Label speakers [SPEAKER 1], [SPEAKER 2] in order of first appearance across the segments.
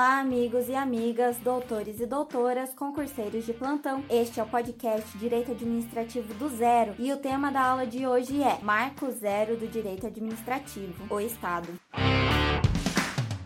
[SPEAKER 1] Olá, amigos e amigas, doutores e doutoras, concurseiros de plantão. Este é o podcast Direito Administrativo do Zero e o tema da aula de hoje é Marco Zero do Direito Administrativo, o Estado.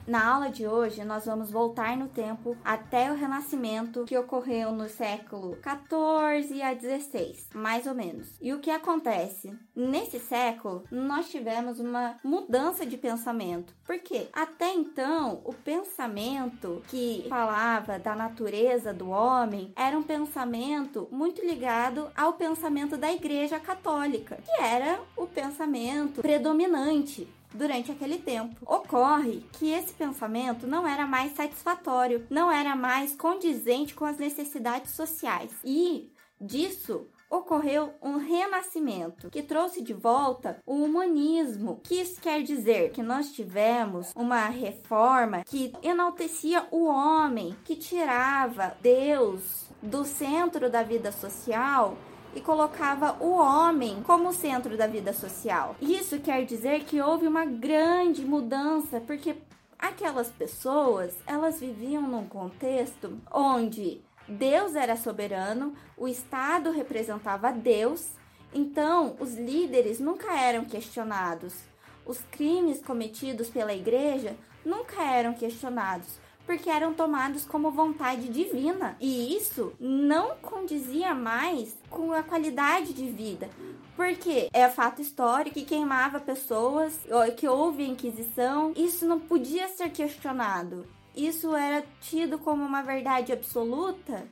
[SPEAKER 1] Na aula de hoje, nós vamos voltar no tempo até o Renascimento, que ocorreu no século 14 a 16, mais ou menos. E o que acontece? Nesse século, nós tivemos uma mudança de pensamento. Por quê? Até então, o pensamento que falava da natureza do homem era um pensamento muito ligado ao pensamento da Igreja Católica, que era o pensamento predominante durante aquele tempo. Ocorre que esse pensamento não era mais satisfatório, não era mais condizente com as necessidades sociais e disso ocorreu um renascimento que trouxe de volta o humanismo. Que isso quer dizer que nós tivemos uma reforma que enaltecia o homem, que tirava Deus do centro da vida social e colocava o homem como centro da vida social. Isso quer dizer que houve uma grande mudança, porque aquelas pessoas, elas viviam num contexto onde Deus era soberano, o Estado representava Deus, então os líderes nunca eram questionados. Os crimes cometidos pela igreja nunca eram questionados porque eram tomados como vontade divina. E isso não condizia mais com a qualidade de vida. Porque é fato histórico que queimava pessoas, que houve inquisição, isso não podia ser questionado. Isso era tido como uma verdade absoluta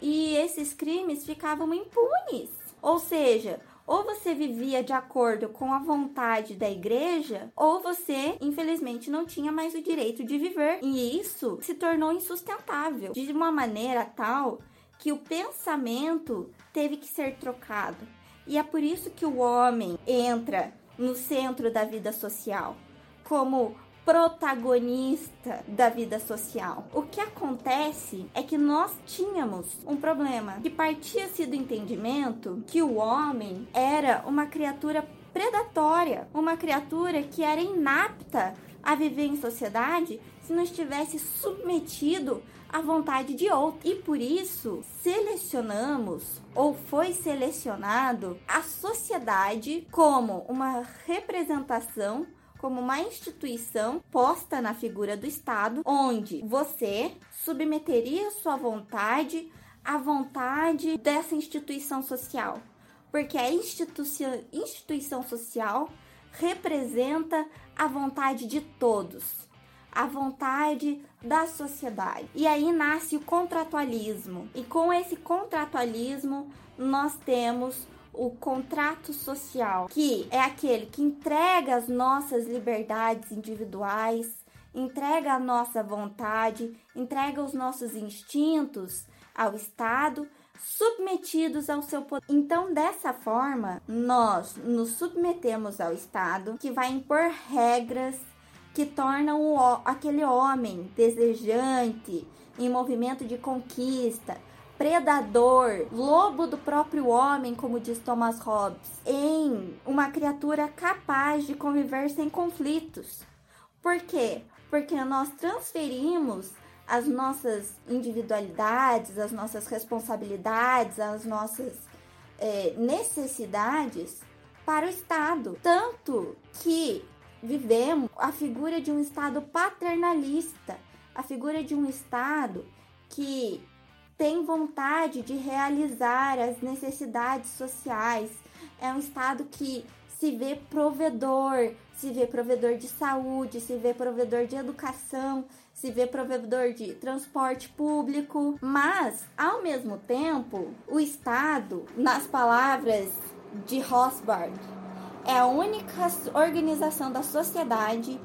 [SPEAKER 1] e esses crimes ficavam impunes. Ou seja, ou você vivia de acordo com a vontade da igreja, ou você, infelizmente, não tinha mais o direito de viver. E isso se tornou insustentável de uma maneira tal que o pensamento teve que ser trocado. E é por isso que o homem entra no centro da vida social como protagonista da vida social. O que acontece é que nós tínhamos um problema que partia-se do entendimento que o homem era uma criatura predatória, uma criatura que era inapta a viver em sociedade se não estivesse submetido à vontade de outro. E por isso selecionamos ou foi selecionado a sociedade como uma representação como uma instituição posta na figura do Estado, onde você submeteria sua vontade à vontade dessa instituição social. Porque a instituição, instituição social representa a vontade de todos, a vontade da sociedade. E aí nasce o contratualismo. E com esse contratualismo, nós temos o contrato social, que é aquele que entrega as nossas liberdades individuais, entrega a nossa vontade, entrega os nossos instintos ao Estado, submetidos ao seu poder. Então, dessa forma, nós nos submetemos ao Estado, que vai impor regras que tornam aquele homem desejante, em movimento de conquista, predador, lobo do próprio homem, como diz Thomas Hobbes, em uma criatura capaz de conviver sem conflitos. Por quê? Porque nós transferimos as nossas individualidades, as nossas responsabilidades, as nossas é, necessidades para o Estado. Tanto que vivemos a figura de um Estado paternalista, a figura de um Estado que tem vontade de realizar as necessidades sociais. É um Estado que se vê provedor, se vê provedor de saúde, se vê provedor de educação, se vê provedor de transporte público, mas ao mesmo tempo, o Estado, nas palavras de Rothbard, é a única organização da sociedade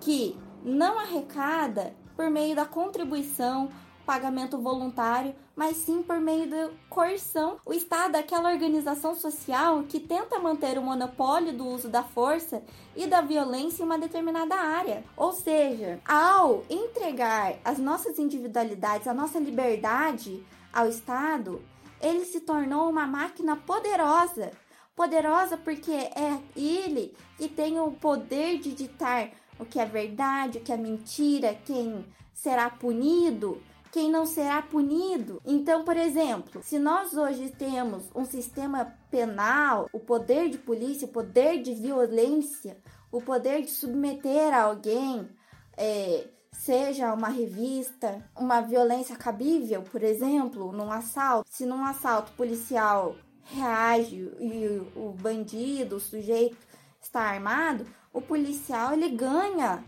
[SPEAKER 1] que não arrecada por meio da contribuição pagamento voluntário, mas sim por meio da coerção. O Estado é aquela organização social que tenta manter o monopólio do uso da força e da violência em uma determinada área. Ou seja, ao entregar as nossas individualidades, a nossa liberdade ao Estado, ele se tornou uma máquina poderosa. Poderosa porque é ele que tem o poder de ditar o que é verdade, o que é mentira, quem será punido, quem não será punido. Então, por exemplo, se nós hoje temos um sistema penal, o poder de polícia, o poder de violência, o poder de submeter alguém, é, seja uma revista, uma violência cabível, por exemplo, num assalto, se num assalto policial reage e o bandido, o sujeito está armado, o policial ele ganha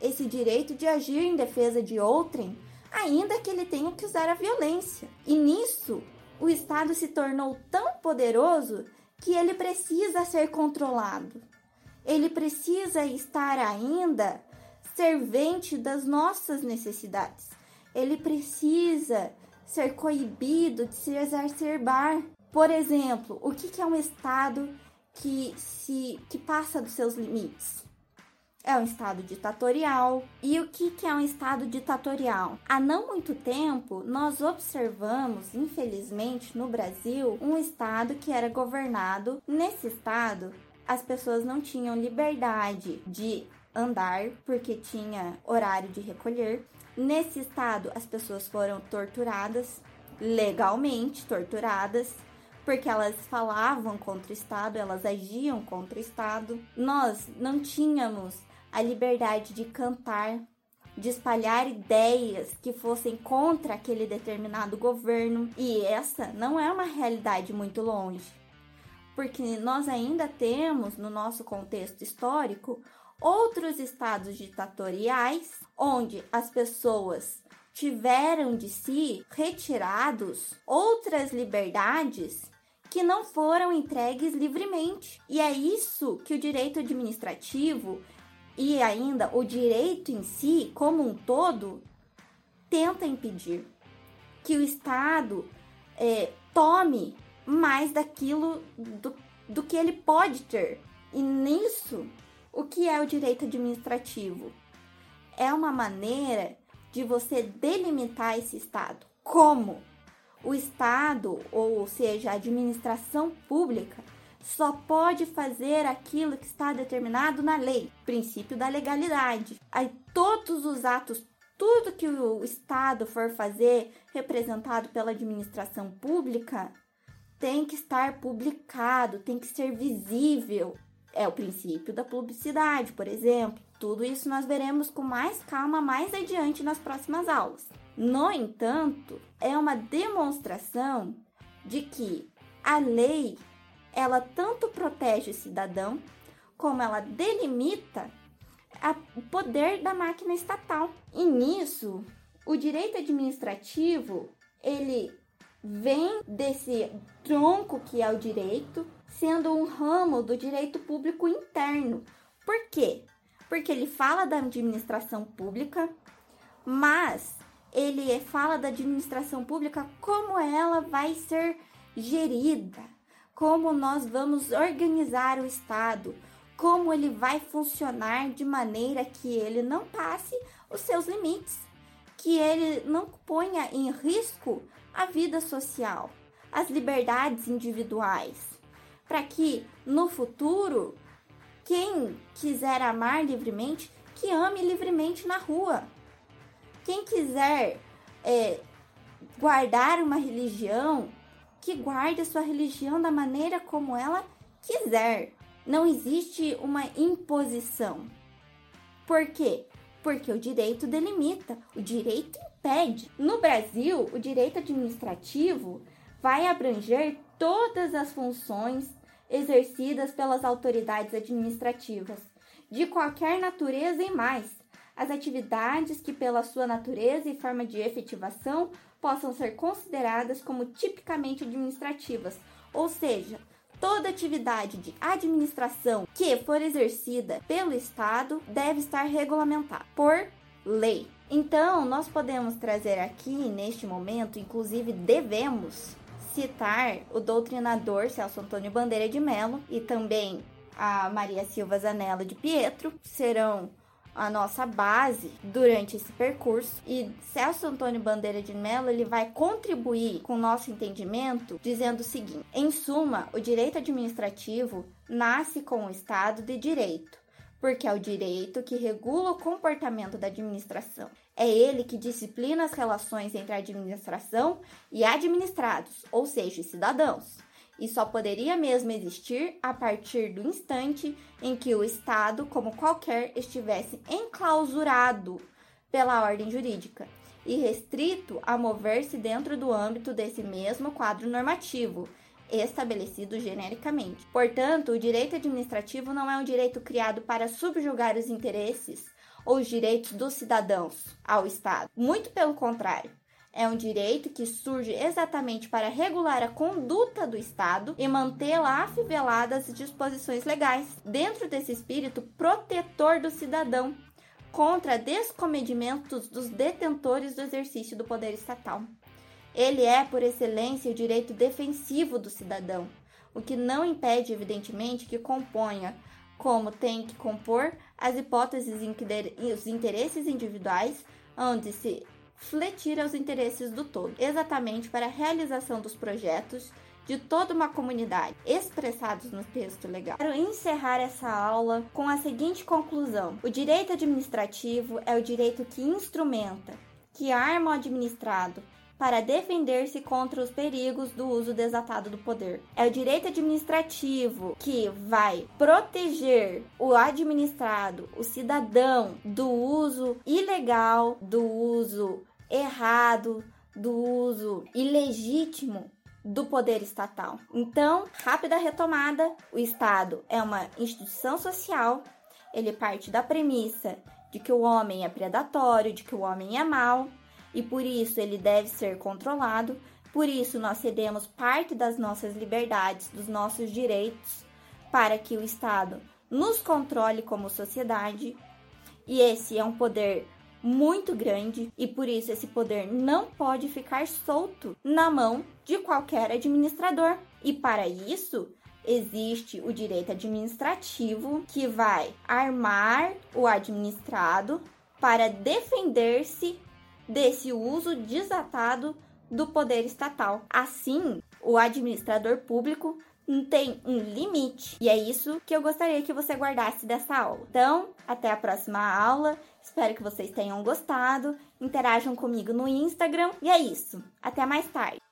[SPEAKER 1] esse direito de agir em defesa de outrem, ainda que ele tenha que usar a violência. E nisso, o Estado se tornou tão poderoso que ele precisa ser controlado. Ele precisa estar ainda servente das nossas necessidades. Ele precisa ser coibido de se exacerbar. Por exemplo, o que é um Estado que se que passa dos seus limites? É um estado ditatorial. E o que, que é um estado ditatorial? Há não muito tempo, nós observamos, infelizmente, no Brasil, um estado que era governado. Nesse estado, as pessoas não tinham liberdade de andar porque tinha horário de recolher. Nesse estado, as pessoas foram torturadas, legalmente torturadas, porque elas falavam contra o Estado, elas agiam contra o Estado. Nós não tínhamos a liberdade de cantar, de espalhar ideias que fossem contra aquele determinado governo. E essa não é uma realidade muito longe, porque nós ainda temos no nosso contexto histórico outros estados ditatoriais onde as pessoas tiveram de si retirados outras liberdades que não foram entregues livremente. E é isso que o direito administrativo e ainda o direito em si, como um todo, tenta impedir que o Estado é, tome mais daquilo do, do que ele pode ter. E nisso o que é o direito administrativo? É uma maneira de você delimitar esse Estado. Como? O Estado, ou seja, a administração pública, só pode fazer aquilo que está determinado na lei, princípio da legalidade. Aí todos os atos, tudo que o Estado for fazer, representado pela administração pública, tem que estar publicado, tem que ser visível. É o princípio da publicidade, por exemplo. Tudo isso nós veremos com mais calma mais adiante nas próximas aulas. No entanto, é uma demonstração de que a lei ela tanto protege o cidadão como ela delimita o poder da máquina estatal. E nisso, o direito administrativo, ele vem desse tronco que é o direito, sendo um ramo do direito público interno. Por quê? Porque ele fala da administração pública, mas ele fala da administração pública como ela vai ser gerida, como nós vamos organizar o Estado, como ele vai funcionar de maneira que ele não passe os seus limites, que ele não ponha em risco a vida social, as liberdades individuais para que no futuro quem quiser amar livremente, que ame livremente na rua. Quem quiser é, guardar uma religião, que guarde a sua religião da maneira como ela quiser. Não existe uma imposição. Por quê? Porque o direito delimita, o direito impede. No Brasil, o direito administrativo vai abranger todas as funções exercidas pelas autoridades administrativas, de qualquer natureza e mais, as atividades que, pela sua natureza e forma de efetivação, possam ser consideradas como tipicamente administrativas, ou seja, toda atividade de administração que for exercida pelo Estado deve estar regulamentada por lei. Então, nós podemos trazer aqui neste momento, inclusive devemos citar o doutrinador Celso Antônio Bandeira de Mello e também a Maria Silva Zanella de Pietro, serão a nossa base durante esse percurso e Celso Antônio Bandeira de Mello ele vai contribuir com o nosso entendimento dizendo o seguinte: em suma, o direito administrativo nasce com o Estado de direito, porque é o direito que regula o comportamento da administração. É ele que disciplina as relações entre a administração e administrados, ou seja, os cidadãos. E só poderia mesmo existir a partir do instante em que o Estado, como qualquer, estivesse enclausurado pela ordem jurídica e restrito a mover-se dentro do âmbito desse mesmo quadro normativo, estabelecido genericamente. Portanto, o direito administrativo não é um direito criado para subjugar os interesses ou os direitos dos cidadãos ao Estado. Muito pelo contrário. É um direito que surge exatamente para regular a conduta do Estado e mantê-la afivelada às disposições legais, dentro desse espírito protetor do cidadão contra descomedimentos dos detentores do exercício do poder estatal. Ele é, por excelência, o direito defensivo do cidadão, o que não impede, evidentemente, que componha, como tem que compor, as hipóteses e os interesses individuais, onde se fletir aos interesses do todo, exatamente para a realização dos projetos de toda uma comunidade, expressados no texto legal. Quero encerrar essa aula com a seguinte conclusão: o direito administrativo é o direito que instrumenta, que arma o administrado para defender-se contra os perigos do uso desatado do poder. É o direito administrativo que vai proteger o administrado, o cidadão, do uso ilegal, do uso errado, do uso ilegítimo do poder estatal. Então, rápida retomada: o Estado é uma instituição social, ele parte da premissa de que o homem é predatório, de que o homem é mau e por isso ele deve ser controlado. Por isso, nós cedemos parte das nossas liberdades, dos nossos direitos, para que o Estado nos controle como sociedade. E esse é um poder muito grande e por isso esse poder não pode ficar solto na mão de qualquer administrador. E para isso, existe o direito administrativo que vai armar o administrado para defender-se desse uso desatado do poder estatal. Assim, o administrador público tem um limite. E é isso que eu gostaria que você guardasse dessa aula. Então, até a próxima aula. Espero que vocês tenham gostado. Interajam comigo no Instagram. E é isso. Até mais tarde.